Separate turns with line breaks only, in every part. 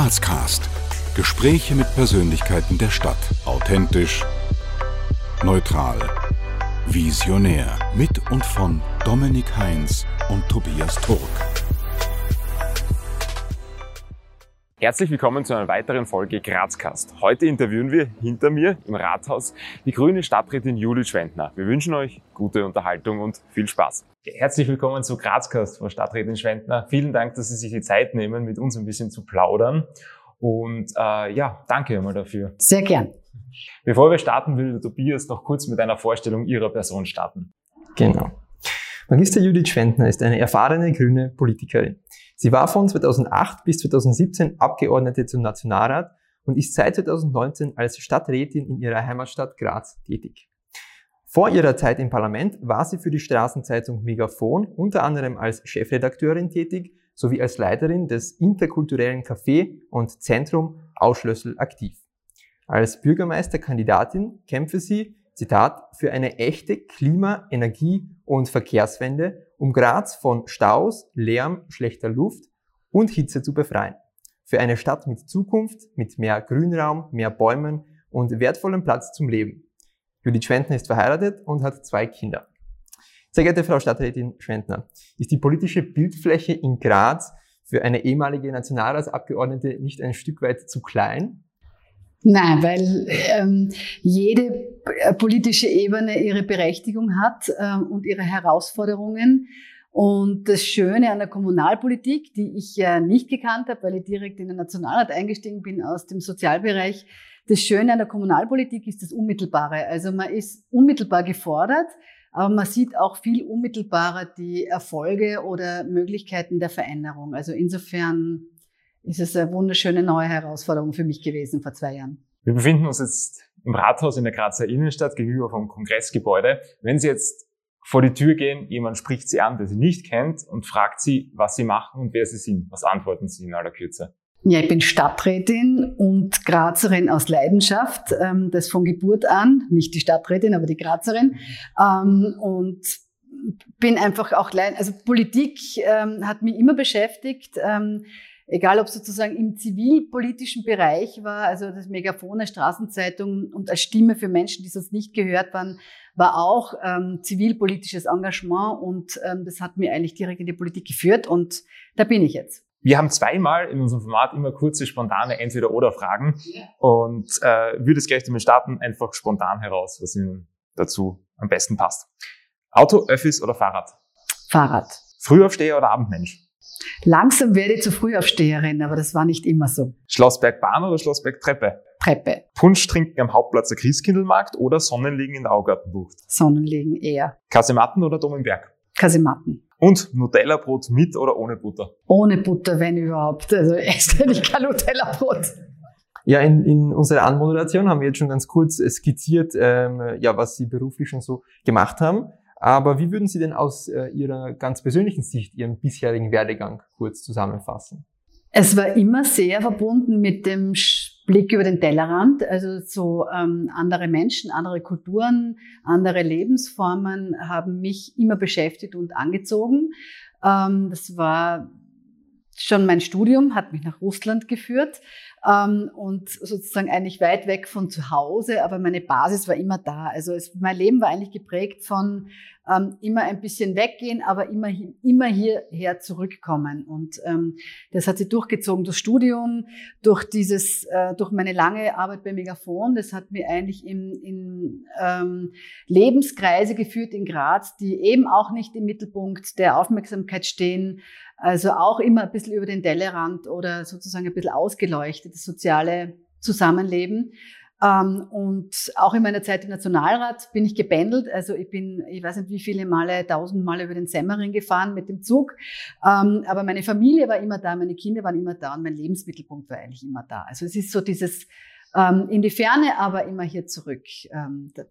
Grazcast. Gespräche mit Persönlichkeiten der Stadt. Authentisch, neutral, visionär. Mit und von Dominik Heinz und Tobias Turk.
Herzlich willkommen zu einer weiteren Folge Grazcast. Heute interviewen wir hinter mir im Rathaus die grüne Stadträtin Judith Schwendner. Wir wünschen euch gute Unterhaltung und viel Spaß. Herzlich willkommen zu Grazcast, Frau Stadträtin Schwendner. Vielen Dank, dass Sie sich die Zeit nehmen, mit uns ein bisschen zu plaudern. Und äh, ja, danke einmal dafür.
Sehr gern.
Bevor wir starten, will der Tobias noch kurz mit einer Vorstellung Ihrer Person starten.
Genau. Magister Judith Schwendner ist eine erfahrene grüne Politikerin. Sie war von 2008 bis 2017 Abgeordnete zum Nationalrat und ist seit 2019 als Stadträtin in ihrer Heimatstadt Graz tätig. Vor ihrer Zeit im Parlament war sie für die Straßenzeitung Megafon unter anderem als Chefredakteurin tätig sowie als Leiterin des interkulturellen Café und Zentrum Ausschlössel aktiv. Als Bürgermeisterkandidatin kämpfe sie, Zitat, für eine echte Klima-, Energie- und Verkehrswende um Graz von Staus, Lärm, schlechter Luft und Hitze zu befreien. Für eine Stadt mit Zukunft, mit mehr Grünraum, mehr Bäumen und wertvollem Platz zum Leben. Judith Schwentner ist verheiratet und hat zwei Kinder. Sehr geehrte Frau Stadträtin Schwentner, ist die politische Bildfläche in Graz für eine ehemalige Nationalratsabgeordnete nicht ein Stück weit zu klein?
Nein, weil ähm, jede äh, politische Ebene ihre Berechtigung hat ähm, und ihre Herausforderungen. Und das Schöne an der Kommunalpolitik, die ich ja nicht gekannt habe, weil ich direkt in den Nationalrat eingestiegen bin aus dem Sozialbereich, das Schöne an der Kommunalpolitik ist das Unmittelbare. Also man ist unmittelbar gefordert, aber man sieht auch viel unmittelbarer die Erfolge oder Möglichkeiten der Veränderung. Also insofern ist es eine wunderschöne neue Herausforderung für mich gewesen vor zwei Jahren.
Wir befinden uns jetzt im Rathaus in der Grazer Innenstadt gegenüber vom Kongressgebäude. Wenn Sie jetzt vor die Tür gehen, jemand spricht Sie an, der Sie nicht kennt und fragt Sie, was Sie machen und wer Sie sind. Was antworten Sie in aller Kürze?
Ja, ich bin Stadträtin und Grazerin aus Leidenschaft, ähm, das von Geburt an, nicht die Stadträtin, aber die Grazerin. Ähm, und bin einfach auch, also Politik ähm, hat mich immer beschäftigt. Egal ob sozusagen im zivilpolitischen Bereich war, also das Megafon der Straßenzeitung und als Stimme für Menschen, die sonst nicht gehört waren, war auch ähm, zivilpolitisches Engagement und ähm, das hat mir eigentlich direkt in die Politik geführt und da bin ich jetzt.
Wir haben zweimal in unserem Format immer kurze, spontane Entweder-Oder-Fragen und äh, würde es gleich damit starten, einfach spontan heraus, was Ihnen dazu am besten passt. Auto, Öffis oder Fahrrad?
Fahrrad.
Frühaufsteher oder Abendmensch?
Langsam werde ich zur Frühaufsteherin, aber das war nicht immer so.
Schlossberg Bahn oder Schlossberg Treppe? Punsch trinken am Hauptplatz der Christkindlmarkt oder Sonnenliegen in der Augartenbucht?
Sonnenliegen eher.
Kasematten oder Dom im Berg?
Kasematten.
Und Nutella-Brot mit oder ohne Butter?
Ohne Butter, wenn überhaupt. Also esse ich kein Nutella-Brot.
Ja, in, in unserer Anmoderation haben wir jetzt schon ganz kurz skizziert, ähm, ja, was Sie beruflich schon so gemacht haben. Aber wie würden Sie denn aus äh, Ihrer ganz persönlichen Sicht Ihren bisherigen Werdegang kurz zusammenfassen?
Es war immer sehr verbunden mit dem Blick über den Tellerrand, also so ähm, andere Menschen, andere Kulturen, andere Lebensformen haben mich immer beschäftigt und angezogen. Ähm, das war schon mein Studium, hat mich nach Russland geführt ähm, und sozusagen eigentlich weit weg von zu Hause, aber meine Basis war immer da. Also es, mein Leben war eigentlich geprägt von ähm, immer ein bisschen weggehen, aber immer, immer hierher zurückkommen. Und ähm, das hat sich durchgezogen durch Studium, durch dieses, äh, durch meine lange Arbeit bei Megafon. Das hat mir eigentlich in, in ähm, Lebenskreise geführt in Graz, die eben auch nicht im Mittelpunkt der Aufmerksamkeit stehen. Also auch immer ein bisschen über den Tellerrand oder sozusagen ein bisschen ausgeleuchtet, das soziale Zusammenleben. Ähm, und auch in meiner Zeit im Nationalrat bin ich gebändelt. Also ich bin, ich weiß nicht wie viele Male, tausend Male über den Semmering gefahren mit dem Zug. Ähm, aber meine Familie war immer da, meine Kinder waren immer da und mein Lebensmittelpunkt war eigentlich immer da. Also es ist so dieses ähm, in die Ferne, aber immer hier zurück,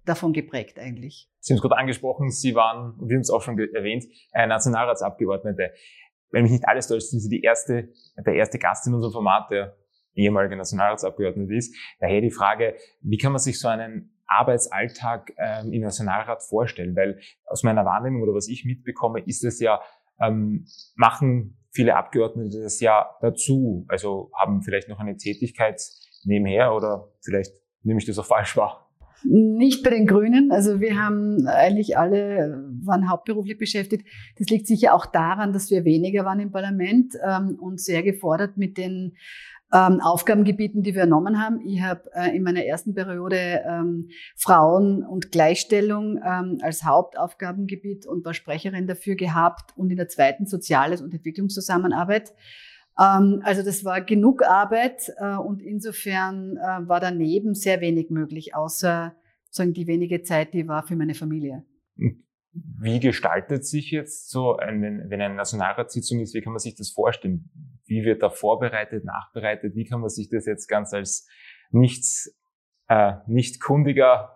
davon geprägt eigentlich.
Sie haben es gerade angesprochen, Sie waren, und wir haben es auch schon erwähnt, Nationalratsabgeordnete. Wenn mich nicht alles täuscht, sind Sie die erste, der erste Gast in unserem Format, der ehemaliger Nationalratsabgeordneter ist. Daher die Frage, wie kann man sich so einen Arbeitsalltag ähm, im Nationalrat vorstellen? Weil aus meiner Wahrnehmung oder was ich mitbekomme, ist es ja ähm, machen viele Abgeordnete das ja dazu. Also haben vielleicht noch eine Tätigkeit nebenher oder vielleicht nehme ich das auch falsch wahr.
Nicht bei den Grünen. Also wir haben eigentlich alle, waren hauptberuflich beschäftigt. Das liegt sicher auch daran, dass wir weniger waren im Parlament ähm, und sehr gefordert mit den ähm, Aufgabengebieten, die wir ernommen haben. Ich habe äh, in meiner ersten Periode ähm, Frauen und Gleichstellung ähm, als Hauptaufgabengebiet und war Sprecherin dafür gehabt und in der zweiten Soziales- und Entwicklungszusammenarbeit. Ähm, also das war genug Arbeit äh, und insofern äh, war daneben sehr wenig möglich, außer sagen die wenige Zeit, die war für meine Familie.
Wie gestaltet sich jetzt so, ein, wenn, wenn eine Nationalratssitzung ist, wie kann man sich das vorstellen? Wie wird da vorbereitet, nachbereitet? Wie kann man sich das jetzt ganz als nichts, äh, nicht kundiger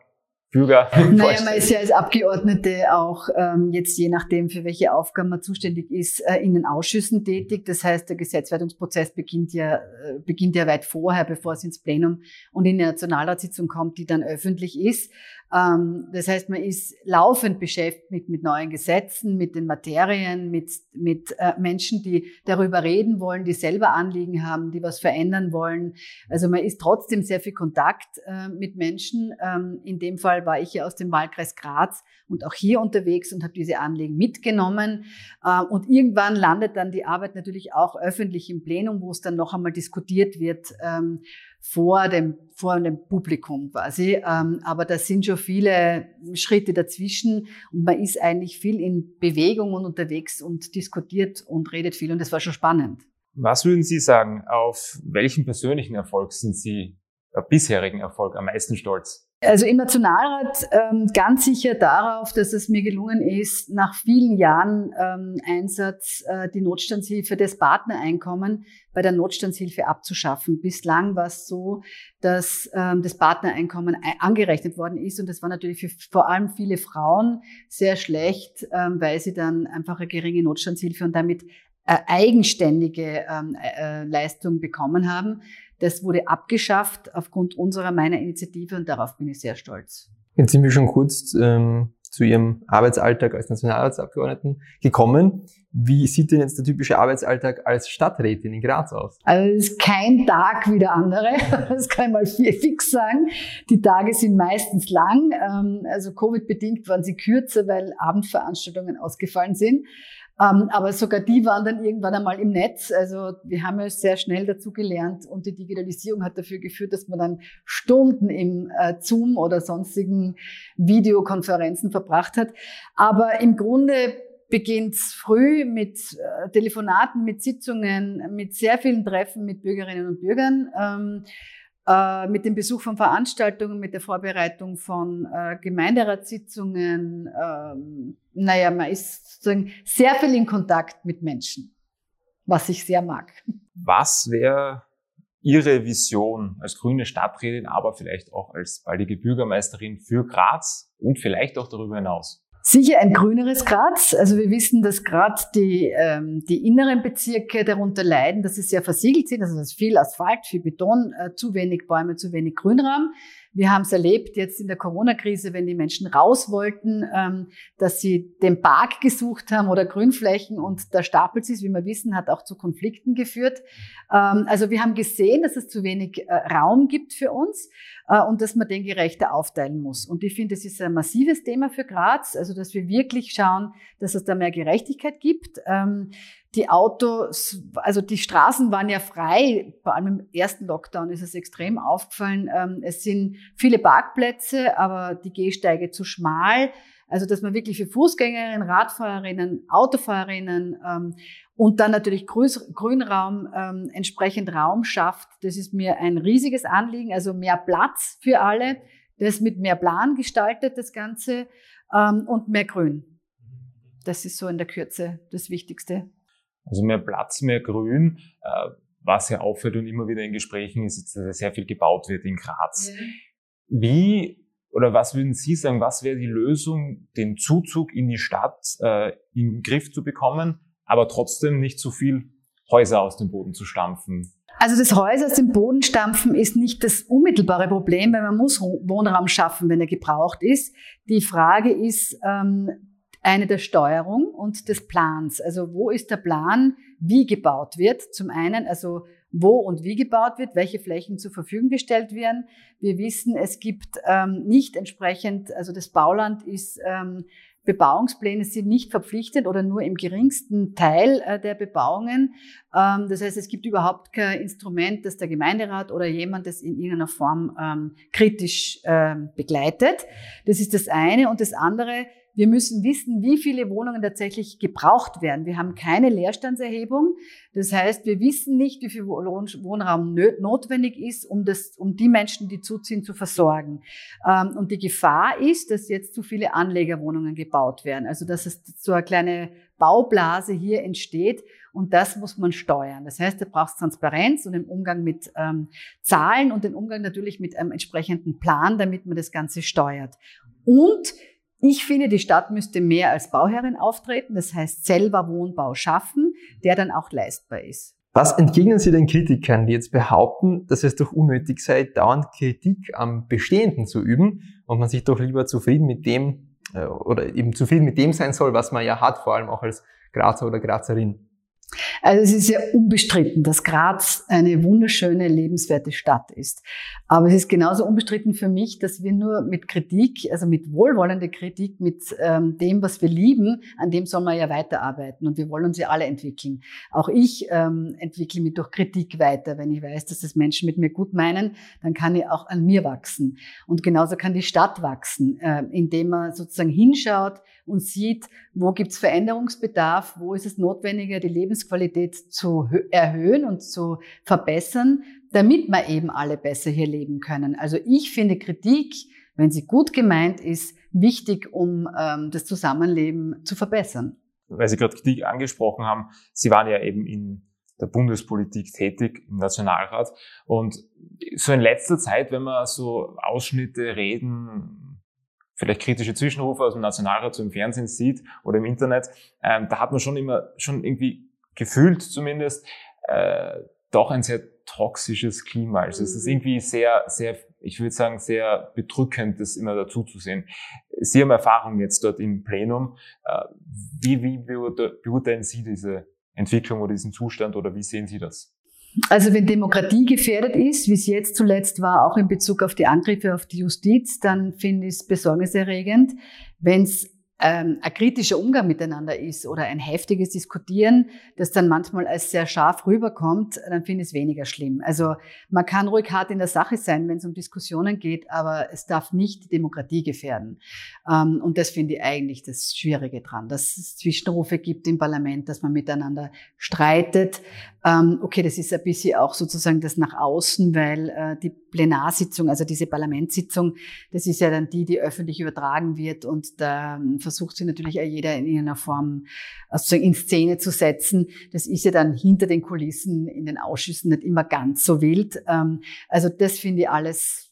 Bürger.
Naja, man ist ja als Abgeordnete auch ähm, jetzt je nachdem, für welche Aufgaben man zuständig ist, äh, in den Ausschüssen tätig. Das heißt, der Gesetzwertungsprozess beginnt ja, äh, beginnt ja weit vorher, bevor es ins Plenum und in die Nationalratssitzung kommt, die dann öffentlich ist. Ähm, das heißt, man ist laufend beschäftigt mit, neuen Gesetzen, mit den Materien, mit, mit äh, Menschen, die darüber reden wollen, die selber Anliegen haben, die was verändern wollen. Also man ist trotzdem sehr viel Kontakt äh, mit Menschen. Ähm, in dem Fall war ich ja aus dem Wahlkreis Graz und auch hier unterwegs und habe diese Anliegen mitgenommen. Äh, und irgendwann landet dann die Arbeit natürlich auch öffentlich im Plenum, wo es dann noch einmal diskutiert wird ähm, vor dem, vor dem Publikum quasi. Ähm, aber da sind schon viele Schritte dazwischen und man ist eigentlich viel in Bewegung und unterwegs und diskutiert und redet viel und das war schon spannend.
Was würden Sie sagen, auf welchen persönlichen Erfolg sind Sie, äh, bisherigen Erfolg am meisten stolz?
Also im Nationalrat ähm, ganz sicher darauf, dass es mir gelungen ist, nach vielen Jahren ähm, Einsatz äh, die Notstandshilfe des Partnereinkommen bei der Notstandshilfe abzuschaffen. Bislang war es so, dass ähm, das Partnereinkommen angerechnet worden ist und das war natürlich für vor allem viele Frauen sehr schlecht, ähm, weil sie dann einfach eine geringe Notstandshilfe und damit äh, eigenständige ähm, äh, Leistung bekommen haben. Das wurde abgeschafft aufgrund unserer, meiner Initiative und darauf bin ich sehr stolz.
Jetzt sind wir schon kurz ähm, zu Ihrem Arbeitsalltag als Nationalratsabgeordneten gekommen. Wie sieht denn jetzt der typische Arbeitsalltag als Stadträtin in Graz aus?
Also es ist kein Tag wie der andere, das kann ich mal fix sagen. Die Tage sind meistens lang, ähm, also Covid-bedingt waren sie kürzer, weil Abendveranstaltungen ausgefallen sind. Ähm, aber sogar die waren dann irgendwann einmal im Netz. Also wir haben ja sehr schnell dazu gelernt und die Digitalisierung hat dafür geführt, dass man dann Stunden im äh, Zoom oder sonstigen Videokonferenzen verbracht hat. Aber im Grunde beginnt früh mit äh, Telefonaten, mit Sitzungen, mit sehr vielen Treffen mit Bürgerinnen und Bürgern. Äh, mit dem Besuch von Veranstaltungen, mit der Vorbereitung von äh, Gemeinderatssitzungen. Ähm, naja, man ist sozusagen sehr viel in Kontakt mit Menschen, was ich sehr mag.
Was wäre Ihre Vision als grüne Stadträtin, aber vielleicht auch als baldige Bürgermeisterin für Graz und vielleicht auch darüber hinaus?
Sicher ein grüneres Graz. Also wir wissen, dass gerade die, ähm, die inneren Bezirke darunter leiden, dass sie sehr versiegelt sind. Also es ist viel Asphalt, viel Beton, äh, zu wenig Bäume, zu wenig Grünraum. Wir haben es erlebt jetzt in der Corona-Krise, wenn die Menschen raus wollten, ähm, dass sie den Park gesucht haben oder Grünflächen und da stapelt es, wie wir wissen, hat auch zu Konflikten geführt. Ähm, also wir haben gesehen, dass es zu wenig äh, Raum gibt für uns und dass man den gerechter aufteilen muss. Und ich finde, es ist ein massives Thema für Graz, also dass wir wirklich schauen, dass es da mehr Gerechtigkeit gibt. Ähm, die Autos, also die Straßen waren ja frei, vor allem im ersten Lockdown ist es extrem aufgefallen. Ähm, es sind viele Parkplätze, aber die Gehsteige zu schmal. Also dass man wirklich für Fußgängerinnen, Radfahrerinnen, Autofahrerinnen ähm, und dann natürlich Grünraum, ähm, entsprechend Raum schafft. Das ist mir ein riesiges Anliegen, also mehr Platz für alle. Das mit mehr Plan gestaltet, das Ganze, und mehr Grün. Das ist so in der Kürze das Wichtigste.
Also mehr Platz, mehr Grün. Äh, was ja auffällt und immer wieder in Gesprächen ist, dass sehr viel gebaut wird in Graz. Ja. Wie oder was würden Sie sagen, was wäre die Lösung, den Zuzug in die Stadt äh, in den Griff zu bekommen, aber trotzdem nicht zu viel Häuser aus dem Boden zu stampfen?
Also das Häuser aus dem Boden stampfen ist nicht das unmittelbare Problem, weil man muss Wohnraum schaffen, wenn er gebraucht ist. Die Frage ist, ähm, Eine der Steuerung und des Plans. Also wo ist der Plan, wie gebaut wird? Zum einen, also wo und wie gebaut wird, welche Flächen zur Verfügung gestellt werden. Wir wissen, es gibt ähm, nicht entsprechend, also das Bauland ist ähm, Bebauungspläne sind nicht verpflichtet oder nur im geringsten Teil äh, der Bebauungen. Ähm, das heißt, es gibt überhaupt kein Instrument, das der Gemeinderat oder jemand das in irgendeiner Form ähm, kritisch ähm, begleitet. Das ist das eine. Und das andere, wir müssen wissen, wie viele Wohnungen tatsächlich gebraucht werden. Wir haben keine Leerstandserhebung. Das heißt, wir wissen nicht, wie viel Wohnraum notwendig ist, um, das, um die Menschen, die zuziehen, zu versorgen. Ähm, und die Gefahr ist, dass jetzt zu viele Anlegerwohnungen gebaut werden. Also, dass es so eine kleine Baublase hier entsteht. Und das muss man steuern. Das heißt, da braucht es Transparenz und den Umgang mit ähm, Zahlen und den Umgang natürlich mit einem entsprechenden Plan, damit man das Ganze steuert. Und ich finde, die Stadt müsste mehr als Bauherrin auftreten, das heißt selber Wohnbau schaffen, der dann auch leistbar ist.
Was entgegnen Sie den Kritikern, die jetzt behaupten, dass es doch unnötig sei, dauernd Kritik am Bestehenden zu üben und man sich doch lieber zufrieden mit dem äh, oder eben zufrieden mit dem sein soll, was man ja hat, vor allem auch als Grazer oder Grazerin?
Also es ist ja unbestritten, dass Graz eine wunderschöne, lebenswerte Stadt ist. Aber es ist genauso unbestritten für mich, dass wir nur mit Kritik, also mit wohlwollender Kritik, mit ähm, dem, was wir lieben, an dem soll man ja weiterarbeiten. Und wir wollen uns ja alle entwickeln. Auch ich ähm, entwickle mich durch Kritik weiter. Wenn ich weiß, dass das Menschen mit mir gut meinen, dann kann ich auch an mir wachsen. Und genauso kann die Stadt wachsen, äh, indem man sozusagen hinschaut und sieht, wo gibt's Veränderungsbedarf, wo ist es notwendiger, die Lebensqualität zu erhöhen und zu verbessern, damit wir eben alle besser hier leben können. Also ich finde Kritik, wenn sie gut gemeint ist, wichtig, um ähm, das Zusammenleben zu verbessern.
Weil Sie gerade Kritik angesprochen haben, Sie waren ja eben in der Bundespolitik tätig im Nationalrat. Und so in letzter Zeit, wenn man so Ausschnitte, Reden, vielleicht kritische Zwischenrufe aus dem Nationalrat so im Fernsehen sieht oder im Internet, ähm, da hat man schon immer, schon irgendwie gefühlt zumindest, äh, doch ein sehr toxisches Klima. Also es ist mhm. irgendwie sehr, sehr, ich würde sagen, sehr bedrückend, das immer dazu zu sehen. Sie haben Erfahrung jetzt dort im Plenum. Äh, wie, wie beurteilen Sie diese Entwicklung oder diesen Zustand oder wie sehen Sie das?
Also wenn Demokratie gefährdet ist, wie es jetzt zuletzt war, auch in Bezug auf die Angriffe auf die Justiz, dann finde ich es besorgniserregend. Wenn es ähm, ein kritischer Umgang miteinander ist oder ein heftiges Diskutieren, das dann manchmal als sehr scharf rüberkommt, dann finde ich es weniger schlimm. Also man kann ruhig hart in der Sache sein, wenn es um Diskussionen geht, aber es darf nicht die Demokratie gefährden. Ähm, und das finde ich eigentlich das Schwierige dran, dass es Zwischenrufe gibt im Parlament, dass man miteinander streitet. Ähm, okay, das ist ein bisschen auch sozusagen das nach außen, weil äh, die Plenarsitzung, also diese Parlamentssitzung, das ist ja dann die, die öffentlich übertragen wird und da versucht sie natürlich auch jeder in irgendeiner Form also in Szene zu setzen. Das ist ja dann hinter den Kulissen in den Ausschüssen nicht immer ganz so wild. Ähm, also das finde ich alles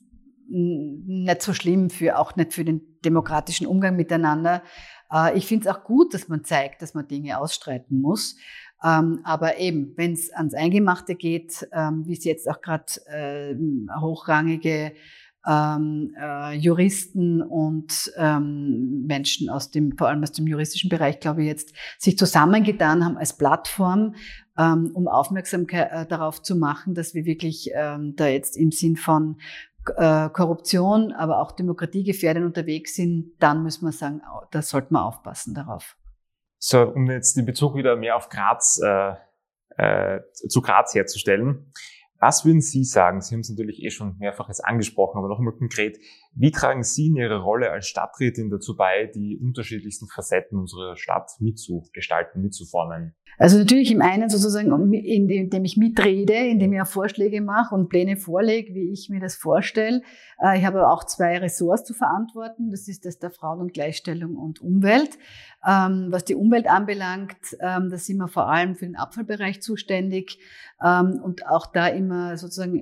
nicht so schlimm für, auch nicht für den demokratischen Umgang miteinander. Äh, ich finde es auch gut, dass man zeigt, dass man Dinge ausstreiten muss. Ähm, aber eben, wenn es ans Eingemachte geht, ähm, wie es jetzt auch gerade äh, hochrangige ähm, äh, Juristen und ähm, Menschen aus dem, vor allem aus dem juristischen Bereich, glaube ich, jetzt sich zusammengetan haben als Plattform, ähm, um Aufmerksamkeit äh, darauf zu machen, dass wir wirklich ähm, da jetzt im Sinn von äh, Korruption, aber auch Demokratiegefährdend unterwegs sind, dann müssen wir sagen, da sollte man aufpassen darauf.
So, um jetzt den Bezug wieder mehr auf Graz, äh, äh, zu Graz herzustellen. Was würden Sie sagen? Sie haben es natürlich eh schon mehrfach jetzt angesprochen, aber noch einmal konkret. Wie tragen Sie in Ihrer Rolle als Stadträtin dazu bei, die unterschiedlichsten Facetten unserer Stadt mitzugestalten, mitzuformen?
Also natürlich im einen sozusagen, indem ich mitrede, indem ich auch Vorschläge mache und Pläne vorlege, wie ich mir das vorstelle. Äh, ich habe auch zwei Ressorts zu verantworten. Das ist das der Frauen- und Gleichstellung und Umwelt. Ähm, was die Umwelt anbelangt, ähm, da sind wir vor allem für den Abfallbereich zuständig ähm, und auch da immer sozusagen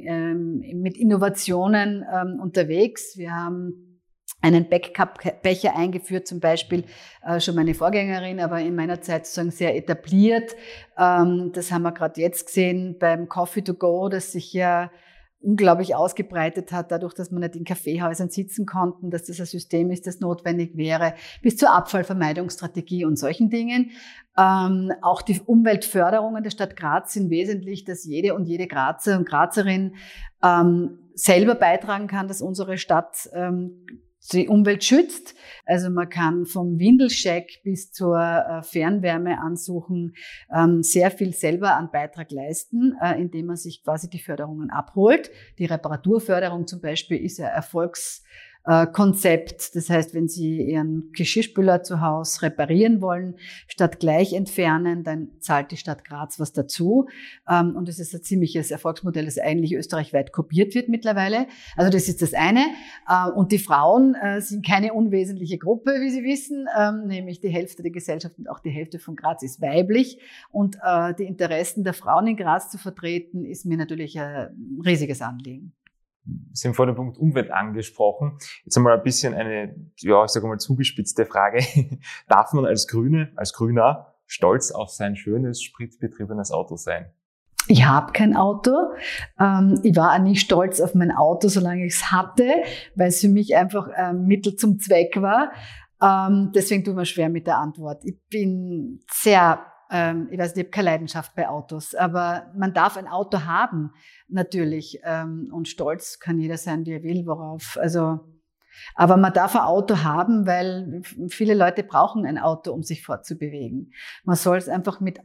mit Innovationen unterwegs. Wir haben einen Backup-Becher eingeführt, zum Beispiel äh, schon meine Vorgängerin, aber in meiner Zeit sozusagen sehr etabliert. Ähm, das haben wir gerade jetzt gesehen beim Coffee to Go, das sich ja unglaublich ausgebreitet hat, dadurch, dass man nicht in Kaffeehäusern sitzen konnten, dass das ein System ist, das notwendig wäre, bis zur Abfallvermeidungsstrategie und solchen Dingen. Ähm, auch die Umweltförderungen der Stadt Graz sind wesentlich, dass jede und jede Grazer und Grazerin ähm, selber beitragen kann, dass unsere Stadt ähm, die Umwelt schützt. Also man kann vom Windelcheck bis zur äh, Fernwärme ansuchen ähm, sehr viel selber an Beitrag leisten, äh, indem man sich quasi die Förderungen abholt. Die Reparaturförderung zum Beispiel ist ja Erfolgs Konzept. Das heißt, wenn Sie Ihren Geschirrspüler zu Hause reparieren wollen, statt gleich entfernen, dann zahlt die Stadt Graz was dazu. Ähm, und das ist ein ziemliches Erfolgsmodell, das eigentlich österreichweit kopiert wird mittlerweile. Also das ist das eine. Äh, und die Frauen äh, sind keine unwesentliche Gruppe, wie Sie wissen, ähm, nämlich die Hälfte der Gesellschaft und auch die Hälfte von Graz ist weiblich. Und die Interessen der Frauen in Graz zu vertreten, ist mir natürlich ein riesiges Anliegen.
Sie haben vor dem Punkt Umwelt angesprochen. Jetzt einmal ein bisschen eine, ja, ich sage mal zugespitzte Frage. Darf man als Grüne, als Grüner stolz auf sein schönes, spritbetriebenes Auto sein?
Ich habe kein Auto. Ähm, ich war auch nie stolz auf mein Auto, solange ich es hatte, weil es für mich einfach ein Mittel zum Zweck war. Ähm, deswegen ich mir schwer mit der Antwort. Ich bin sehr ähm, ich weiß nicht, ich habe keine Leidenschaft bei Autos, aber man darf ein Auto haben, natürlich. Ähm, und stolz kann jeder sein, wie er will, worauf. Also, aber man darf ein Auto haben, weil viele Leute brauchen ein Auto, um sich fortzubewegen. Man soll es einfach mit,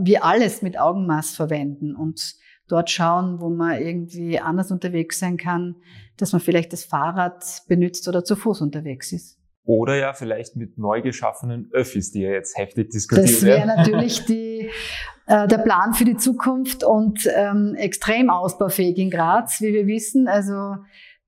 wie alles mit Augenmaß verwenden und dort schauen, wo man irgendwie anders unterwegs sein kann, dass man vielleicht das Fahrrad benutzt oder zu Fuß unterwegs ist.
Oder ja vielleicht mit neu geschaffenen Öffis, die ja jetzt heftig diskutiert
werden. Das wäre natürlich die, äh, der Plan für die Zukunft und ähm, extrem ausbaufähig in Graz, wie wir wissen. Also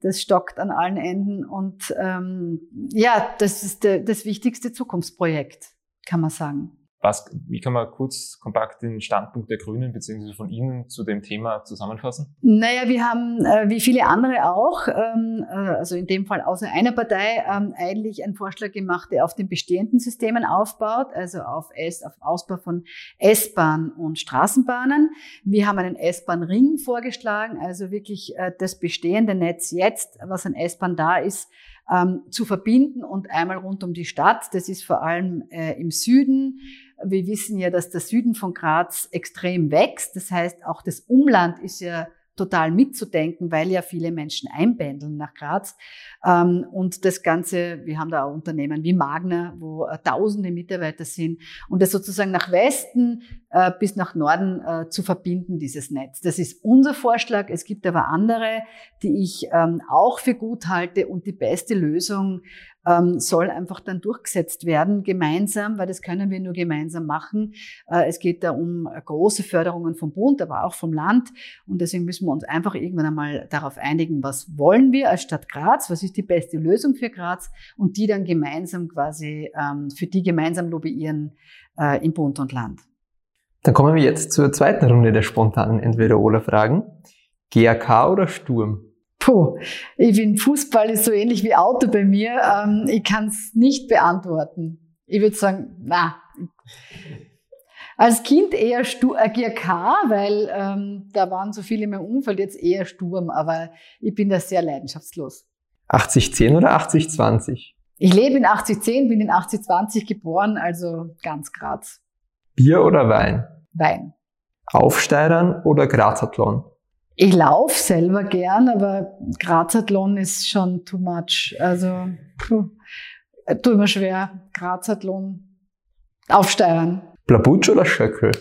das stockt an allen Enden und ähm, ja, das ist de, das wichtigste Zukunftsprojekt, kann man sagen.
Was, wie kann man kurz kompakt den Standpunkt der Grünen bzw. von Ihnen zu dem Thema zusammenfassen?
Naja, wir haben, äh, wie viele andere auch, ähm, äh, also in dem Fall außer einer Partei, ähm, eigentlich einen Vorschlag gemacht, der auf den bestehenden Systemen aufbaut, also auf, S, auf Ausbau von S-Bahn und Straßenbahnen. Wir haben einen S-Bahn-Ring vorgeschlagen, also wirklich äh, das bestehende Netz jetzt, was an S-Bahn da ist, ähm, zu verbinden und einmal rund um die Stadt. Das ist vor allem im Süden. Wir wissen ja, dass der Süden von Graz extrem wächst. Das heißt, auch das Umland ist ja total mitzudenken, weil ja viele Menschen einpendeln nach Graz. Ähm, und das Ganze, wir haben da auch Unternehmen wie Magna, wo äh, tausende Mitarbeiter sind und das sozusagen nach Westen äh, bis nach Norden äh, zu verbinden, dieses Netz. Das ist unser Vorschlag. Es gibt aber andere, die ich ähm, auch für gut halte und die beste Lösung ähm, soll einfach dann durchgesetzt werden, gemeinsam, weil das können wir nur gemeinsam machen. Äh, es geht da um große Förderungen vom Bund, aber auch vom Land. Und deswegen müssen wir uns einfach irgendwann einmal darauf einigen, was wollen wir als Stadt Graz, was ist die beste Lösung für Graz und die dann gemeinsam quasi, ähm, für die gemeinsam lobbyieren äh, im Bund und Land.
Dann kommen wir jetzt zur zweiten Runde der spontanen Entweder-Oder-Fragen. GAK oder Sturm?
Puh, ich finde, Fußball ist so ähnlich wie Auto bei mir. Ähm, ich kann es nicht beantworten. Ich würde sagen, na. Als Kind eher äh, GRK, weil ähm, da waren so viele in meinem Umfeld, jetzt eher Sturm, aber ich bin da sehr leidenschaftslos.
80-10 oder 80-20?
Ich lebe in 80-10, bin in 80-20 geboren, also ganz Graz.
Bier oder Wein?
Wein.
Aufsteigern oder Grazathlon?
Ich laufe selber gern, aber Grazathlon ist schon too much. Also, puh, tut mir schwer. Grazathlon. Aufsteigern.
Blabutsch oder Schöckel?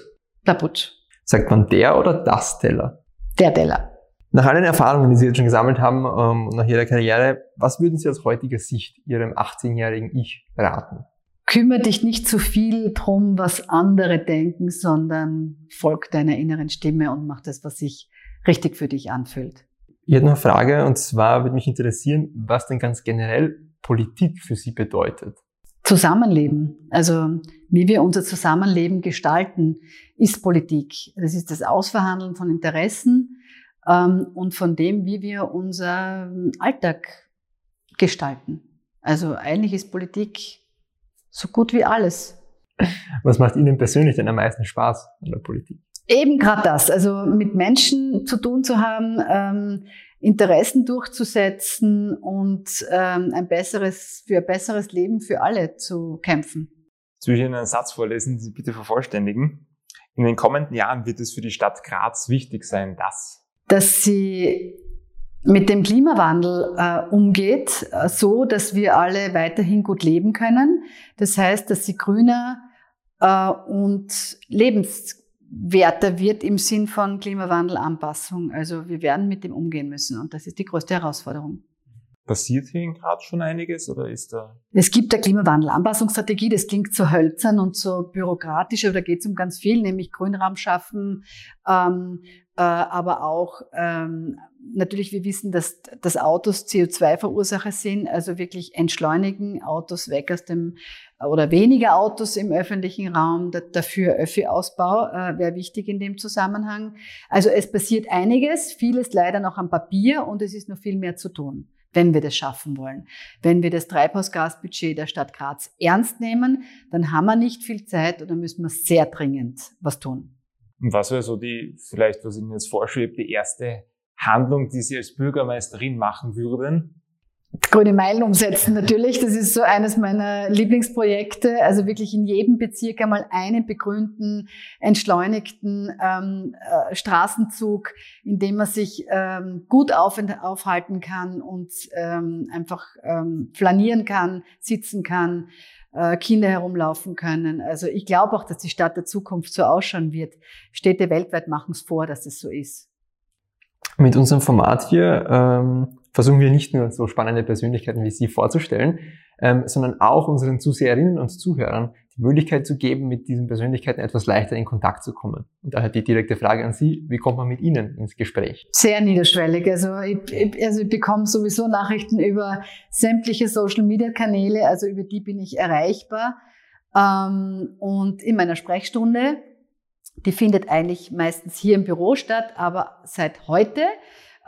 Blabutsch.
Sagt man der oder das Teller?
Der Teller.
Nach allen Erfahrungen, die Sie jetzt schon gesammelt haben, ähm, nach Ihrer Karriere, was würden Sie aus heutiger Sicht Ihrem 18-jährigen Ich raten?
Kümmere dich nicht zu viel drum, was andere denken, sondern folg deiner inneren Stimme und mach das, was sich richtig für dich anfühlt.
Ich hätte noch eine Frage und zwar würde mich interessieren, was denn ganz generell Politik für Sie bedeutet.
Zusammenleben, also wie wir unser Zusammenleben gestalten, ist Politik. Das ist das Ausverhandeln von Interessen ähm, und von dem, wie wir unseren Alltag gestalten. Also eigentlich ist Politik so gut wie alles.
Was macht Ihnen persönlich denn am meisten Spaß an der Politik?
Eben gerade das, also mit Menschen zu tun zu haben, ähm, Interessen durchzusetzen und ähm, ein besseres, für ein besseres Leben für alle zu kämpfen.
Jetzt will ich Ihnen einen Satz vorlesen, Sie bitte vervollständigen. In den kommenden Jahren wird es für die Stadt Graz wichtig sein, dass
dass sie mit dem Klimawandel äh, umgeht, äh, so dass wir alle weiterhin gut leben können. Das heißt, dass sie grüner äh, und lebenswerter wird im Sinn von Klimawandelanpassung. Also wir werden mit dem umgehen müssen und das ist die größte Herausforderung.
Passiert hier in Graz schon einiges oder ist da?
Es gibt der Klimawandelanpassungsstrategie, das klingt so hölzern und so bürokratisch, aber da geht es um ganz viel, nämlich Grünraum schaffen, ähm, äh, aber auch ähm, natürlich, wir wissen, dass, dass Autos CO2-Verursacher sind, also wirklich entschleunigen, Autos weg aus dem oder weniger Autos im öffentlichen Raum, dafür Öffi-Ausbau äh, wäre wichtig in dem Zusammenhang. Also es passiert einiges, vieles leider noch am Papier und es ist noch viel mehr zu tun wenn wir das schaffen wollen. Wenn wir das Treibhausgasbudget der Stadt Graz ernst nehmen, dann haben wir nicht viel Zeit dann müssen wir sehr dringend was tun.
Und was wäre so die, vielleicht, was Ihnen jetzt vorschwebt, die erste Handlung, die Sie als Bürgermeisterin machen würden?
Grüne Meilen umsetzen natürlich. Das ist so eines meiner Lieblingsprojekte. Also wirklich in jedem Bezirk einmal einen begrünten, entschleunigten ähm, äh, Straßenzug, in dem man sich ähm, gut auf, aufhalten kann und ähm, einfach ähm, flanieren kann, sitzen kann, äh, Kinder herumlaufen können. Also ich glaube auch, dass die Stadt der Zukunft so ausschauen wird. Städte weltweit machen es vor, dass es so ist.
Mit unserem Format hier ähm, versuchen wir nicht nur so spannende Persönlichkeiten wie Sie vorzustellen, ähm, sondern auch unseren Zuseherinnen und Zuhörern die Möglichkeit zu geben, mit diesen Persönlichkeiten etwas leichter in Kontakt zu kommen. Und daher die direkte Frage an Sie, wie kommt man mit Ihnen ins Gespräch?
Sehr niederschwellig. Also ich, also ich bekomme sowieso Nachrichten über sämtliche Social-Media-Kanäle, also über die bin ich erreichbar. Ähm, und in meiner Sprechstunde, die findet eigentlich meistens hier im Büro statt, aber seit heute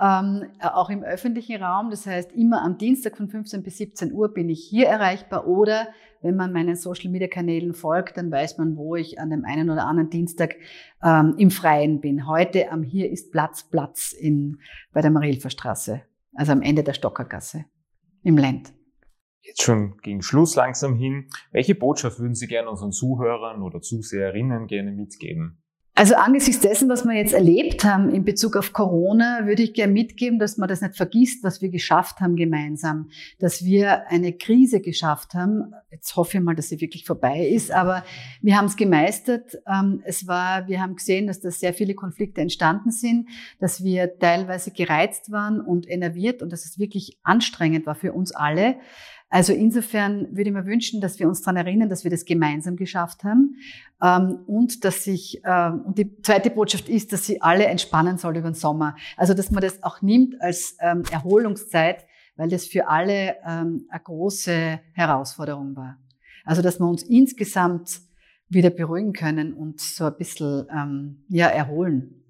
ähm, auch im öffentlichen Raum. Das heißt, immer am Dienstag von 15 bis 17 Uhr bin ich hier erreichbar oder wenn man meinen Social-Media-Kanälen folgt, dann weiß man, wo ich an dem einen oder anderen Dienstag ähm, im Freien bin. Heute am Hier ist Platz, Platz in, bei der Marilfer Straße, also am Ende der Stockergasse im Land.
Jetzt schon gegen Schluss langsam hin. Welche Botschaft würden Sie gerne unseren Zuhörern oder Zuseherinnen gerne mitgeben?
Also angesichts dessen, was wir jetzt erlebt haben in Bezug auf Corona, würde ich gerne mitgeben, dass man das nicht vergisst, was wir geschafft haben gemeinsam, dass wir eine Krise geschafft haben. Jetzt hoffe ich mal, dass sie wirklich vorbei ist, aber wir haben es gemeistert. Ähm, es war, wir haben gesehen, dass da sehr viele Konflikte entstanden sind, dass wir teilweise gereizt waren und enerviert und dass es wirklich anstrengend war für uns alle. Also insofern würde ich mir wünschen, dass wir uns daran erinnern, dass wir das gemeinsam geschafft haben ähm, und dass sich ähm, und die zweite Botschaft ist, dass sie alle entspannen soll über den Sommer. Also dass man das auch nimmt als ähm, Erholungszeit, weil das für alle eine große Herausforderung war. Also dass wir uns insgesamt wieder beruhigen können und so ein bisschen ja erholen.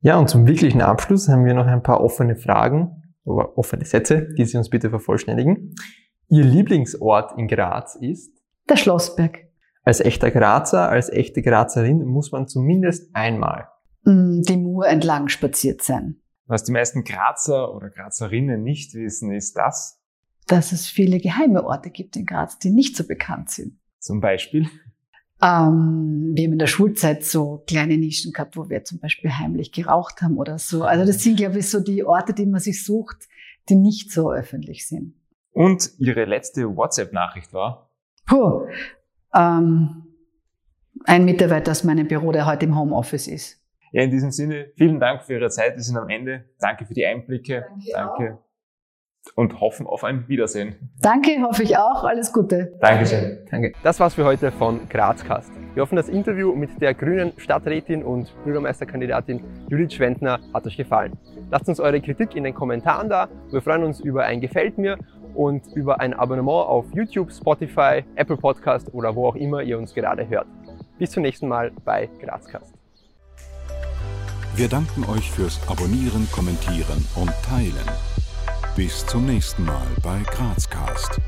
Ja, und zum wirklichen Abschluss haben wir noch ein paar offene Fragen offene Sätze, die Sie uns bitte vervollständigen. Ihr Lieblingsort in Graz ist?
Der Schlossberg.
Als echter Grazer, als echte Grazerin muss man zumindest einmal
mm, die Mur entlang spaziert sein.
Was die meisten Grazer oder Grazerinnen nicht wissen, ist das,
dass es viele geheime Orte gibt in Graz, die nicht so bekannt sind.
Zum Beispiel?
Ähm, wir haben in der Schulzeit so kleine Nischen gehabt, wo wir zum Beispiel heimlich geraucht haben oder so. Also das sind, glaube ich, so die Orte, die man sich sucht, die nicht so öffentlich sind.
Und Ihre letzte WhatsApp-Nachricht war?
Puh, ähm, ein Mitarbeiter aus meinem Büro, der heute im Homeoffice ist.
Ja, in diesem Sinne, vielen Dank für Ihre Zeit. Wir sind am Ende. Danke für die Einblicke. Danke. Danke. Und hoffen auf ein Wiedersehen.
Danke, hoffe ich auch. Alles Gute.
Dankeschön.
Danke. Das war's für heute von Grazcast. Wir hoffen, das Interview mit der grünen Stadträtin und Bürgermeisterkandidatin Judith Schwendner hat euch gefallen. Lasst uns eure Kritik in den Kommentaren da. Wir freuen uns über ein Gefällt mir und über ein Abonnement auf YouTube, Spotify, Apple Podcast oder wo auch immer ihr uns gerade hört. Bis zum nächsten Mal bei Grazcast.
Wir danken euch fürs Abonnieren, Kommentieren und Teilen. Bis zum nächsten Mal bei Grazcast.